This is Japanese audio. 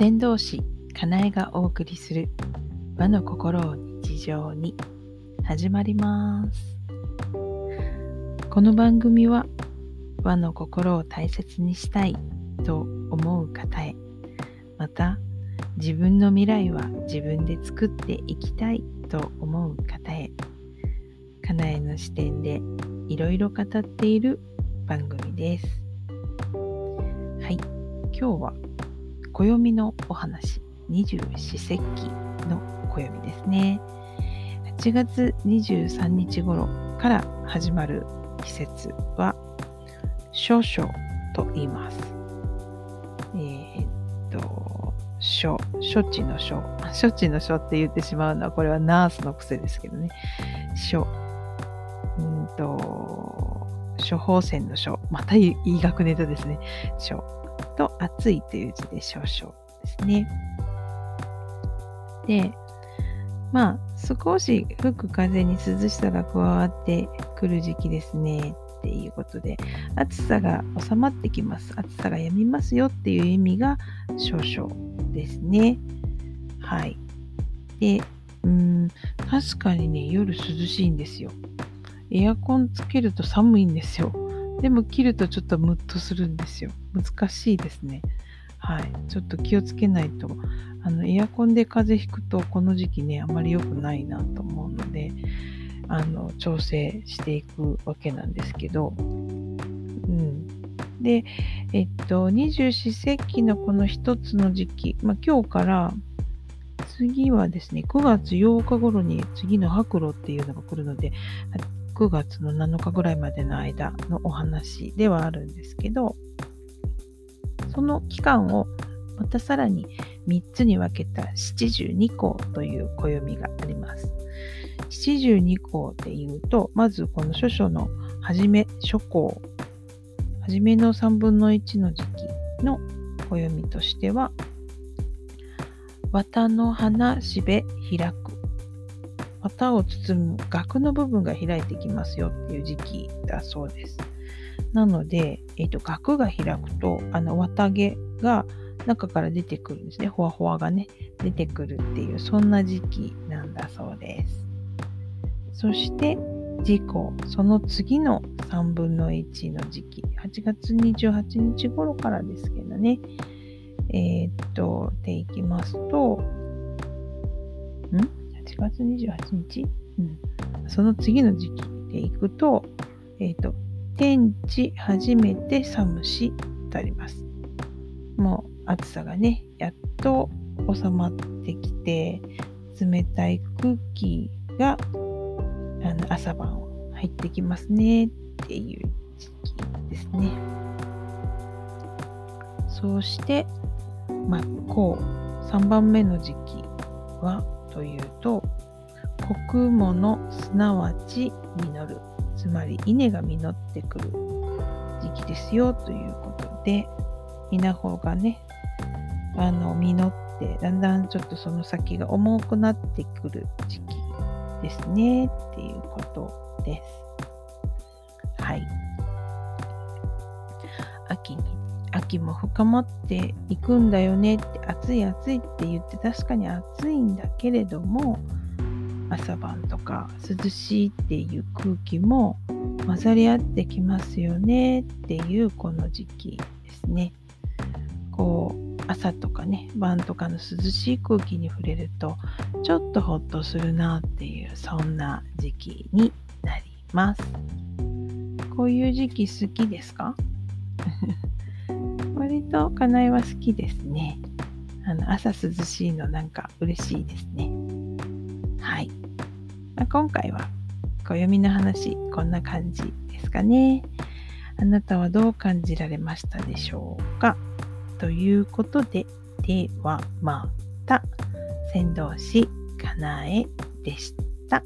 先導師かなえがお送りする和の心を日常に。始まります。この番組は和の心を大切にしたいと思う方へ。また自分の未来は自分で作っていきたいと思う方へ。かなえの視点でいろいろ語っている番組です。はい今日は暦のお話。二十四節気の暦ですね。8月23日頃から始まる季節は少々と言います。えー、っと書処置の書。処置の書って言ってしまうのはこれはナースの癖ですけどね。書。うんと処方箋の書。また医学ネタですね。書。と暑いという字で少々ですね。で、まあ少し吹く風に涼しさが加わってくる時期ですね。っていうことで暑さが収まってきます。暑さが止みますよっていう意味が少々ですね。はい。でうん確かにね夜涼しいんですよ。エアコンつけると寒いんですよ。でも切るとちょっとムッとするんですよ。難しいですね。はい。ちょっと気をつけないと、あの、エアコンで風邪ひくと、この時期ね、あまり良くないなと思うので、あの、調整していくわけなんですけど、うん。で、えっと、二十四節気のこの一つの時期、まあ、今日から次はですね、9月8日頃に次の白露っていうのが来るので、9月の7日ぐらいまでの間のお話ではあるんですけどその期間をまたさらに3つに分けた七十二項という暦があります。七十二項で言うとまずこの諸書の初め諸項初めの3分の1の時期の暦としては綿の花しべ開く綿を包む額の部分が開いてきますよっていう時期だそうです。なので、えーと、額が開くとあの綿毛が中から出てくるんですね。ほわほわがね、出てくるっていう、そんな時期なんだそうです。そして、事故、その次の3分の1の時期、8月28日頃からですけどね、えー、っと、でいきますと、ん？月28日、うん、その次の時期でいくと、えっ、ー、と、天地初めて寒しとあります。もう暑さがね、やっと収まってきて、冷たい空気があの朝晩入ってきますねっていう時期ですね。そして、真っ向3番目の時期はというと穀物すなわち実るつまり稲が実ってくる時期ですよということで稲穂がねあの実ってだんだんちょっとその先が重くなってくる時期ですねっていうことです。はい。秋に秋も深まっていくんだよねって暑い暑いって言って確かに暑いんだけれども朝晩とか涼しいっていう空気も混ざり合ってきますよねっていうこの時期ですね。こう朝とかね晩とかの涼しい空気に触れるとちょっとほっとするなっていうそんな時期になります。こういう時期好きですか？とかなえは好きですね。あの朝涼しいのなんか嬉しいですね。はい。まあ、今回は暦の話こんな感じですかね。あなたはどう感じられましたでしょうか？ということで、ではまた、先導師かなえでした。